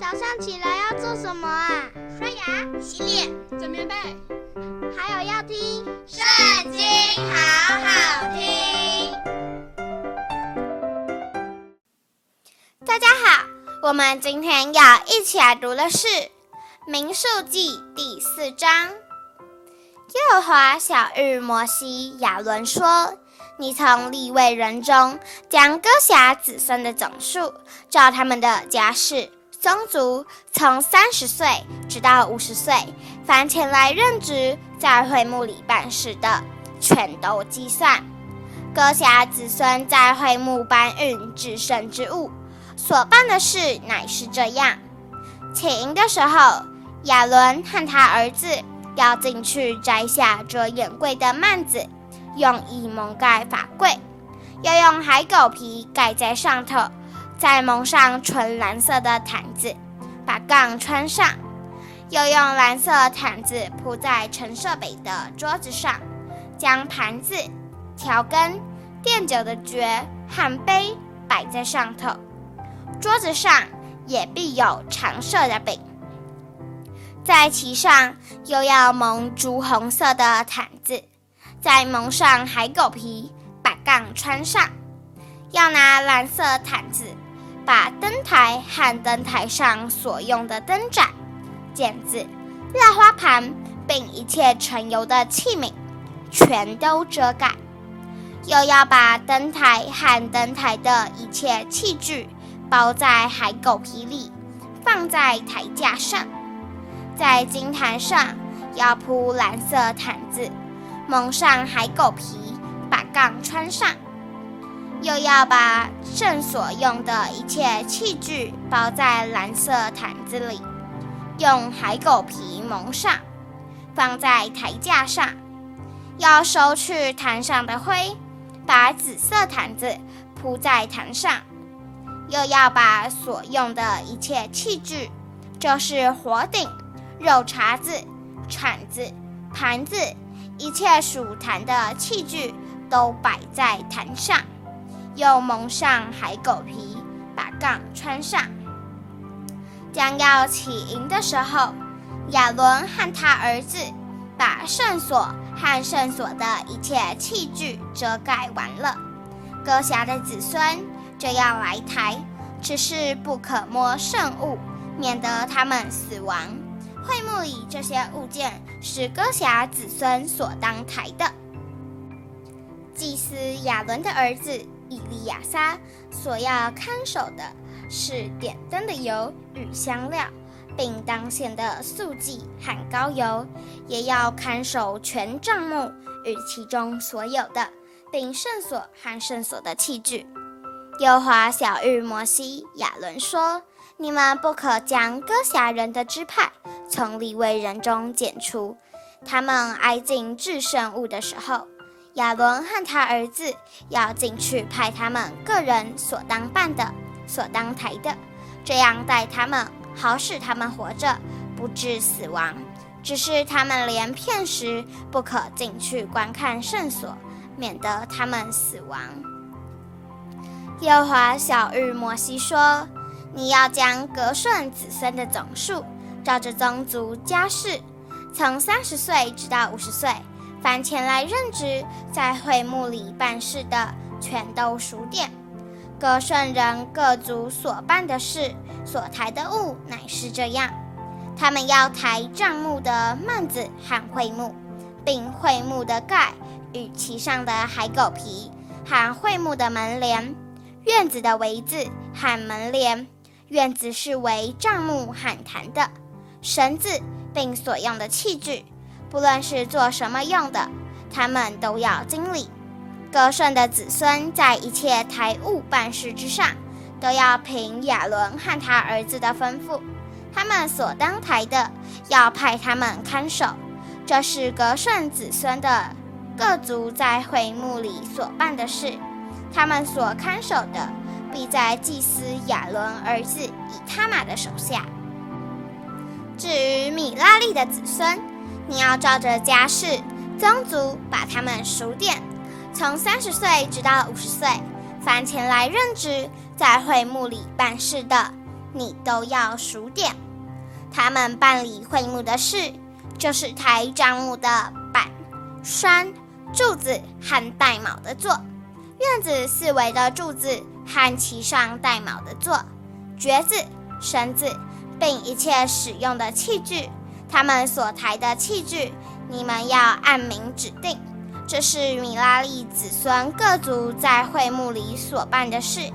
早上起来要做什么啊？刷牙、洗脸、整棉被，还有要听《圣经》，好好听。大家好，我们今天要一起来读的是《民数记》第四章。耶和华晓諭摩西、亚伦说。你从利未人中将哥辖子孙的总数，照他们的家世、宗族，从三十岁直到五十岁，凡前来任职在会幕里办事的，全都计算。哥辖子孙在会幕搬运至圣之物，所办的事乃是这样：请的时候，亚伦和他儿子要进去摘下遮掩柜的幔子。用以蒙盖法柜，要用海狗皮盖在上头，再蒙上纯蓝色的毯子，把杠穿上，又用蓝色毯子铺在陈设饼的桌子上，将盘子、调羹、垫酒的爵和杯摆在上头，桌子上也必有常设的饼，在其上又要蒙朱红色的毯子。再蒙上海狗皮，把杠穿上，要拿蓝色毯子，把灯台和灯台上所用的灯盏、剪子、蜡花盘，并一切盛油的器皿，全都遮盖。又要把灯台和灯台的一切器具包在海狗皮里，放在台架上。在金坛上要铺蓝色毯子。蒙上海狗皮，把杠穿上，又要把圣所用的一切器具包在蓝色毯子里，用海狗皮蒙上，放在台架上。要收去坛上的灰，把紫色毯子铺在坛上。又要把所用的一切器具，就是火鼎、肉叉子、铲子、盘子。一切属坛的器具都摆在坛上，又蒙上海狗皮，把杠穿上。将要起。营的时候，亚伦和他儿子把圣所和圣所的一切器具遮盖完了。哥辖的子。孙就要来抬，只是不可摸圣物，免得他们死亡。会幕里这些物件是哥辖子孙所当抬的。祭司亚伦的儿子以利亚撒所要看守的是点灯的油与香料，并当献的素祭和膏油，也要看守全帐幕与其中所有的，并圣所和圣所的器具。耶和华晓諭摩西、亚伦说：“你们不可将哥辖人的支派。”从利未人中剪除，他们挨近至圣物的时候，亚伦和他儿子要进去派他们个人所当办的、所当抬的，这样待他们，好使他们活着，不致死亡。只是他们连片时不可进去观看圣所，免得他们死亡。耶和华晓諭摩西说：“你要将革顺子孙的总数。”照着宗族家世，从三十岁直到五十岁，凡前来任职在会幕里办事的，全都数点。各圣人各族所办的事，所抬的物乃是这样：他们要抬帐幕的幔子和会幕，并会幕的盖与其上的海狗皮，和会幕的门帘、院子的围子和门帘。院子是为帐幕和坛的。绳子并所用的器具，不论是做什么用的，他们都要经理。革顺的子孙在一切抬物办事之上，都要凭亚伦和他儿子的吩咐，他们所当台的，要派他们看守。这是革顺子孙的各族在会幕里所办的事，他们所看守的，必在祭司亚伦儿子以他玛的手下。至于米拉利的子孙，你要照着家世、宗族把他们数点，从三十岁直到五十岁，凡前来任职在会幕里办事的，你都要数点。他们办理会幕的事，就是抬帐幕的板、栓、柱子和带锚的座，院子四围的柱子和其上带锚的座，橛子、绳子，并一切使用的器具。他们所抬的器具，你们要按名指定。这是米拉利子孙各族在会幕里所办的事，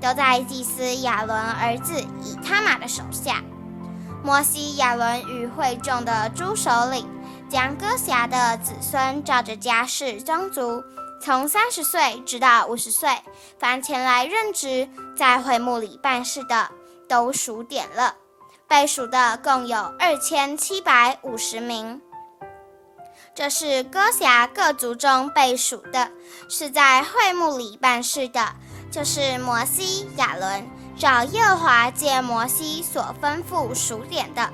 都在祭司亚伦儿子以他玛的手下。摩西、亚伦与会众的诸首领，将哥辖的子孙照着家世宗族，从三十岁直到五十岁，凡前来任职在会幕里办事的，都数点了。被数的共有二千七百五十名。这是哥辖各族中被数的，是在会幕里办事的，就是摩西、亚伦。照耶和华借摩西所吩咐数点的，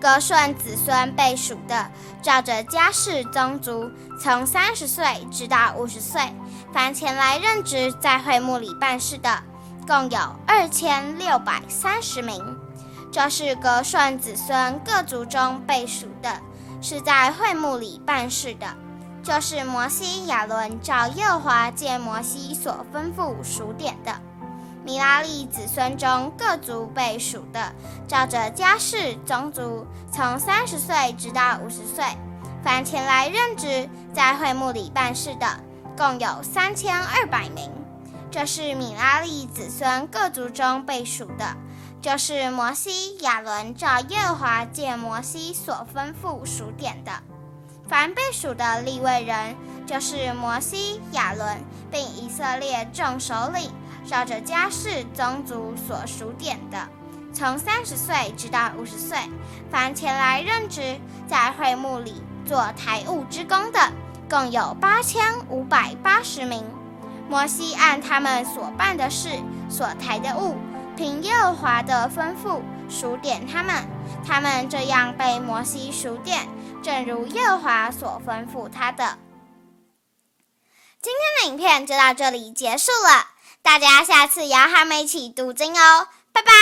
哥顺子孙被数的，照着家世宗族，从三十岁直到五十岁，凡前来任职在会幕里办事的，共有二千六百三十名。这是格顺子孙各族中被数的，是在会幕里办事的，就是摩西、亚伦照耶和华借摩西所吩咐数点的。米拉利子孙中各族被数的，照着家世宗族，从三十岁直到五十岁，凡前来任职在会幕里办事的，共有三千二百名。这是米拉利子孙各族中被数的，就是摩西、亚伦照耶和华借摩西所吩咐数点的。凡被数的立位人，就是摩西、亚伦，并以色列众首领。照着家世宗族所数点的，从三十岁直到五十岁，凡前来任职在会幕里做抬物之工的，共有八千五百八十名。摩西按他们所办的事、所抬的物，凭耶和华的吩咐数点他们。他们这样被摩西数点，正如耶和华所吩咐他的。今天的影片就到这里结束了。大家下次也要和我们一起读经哦，拜拜。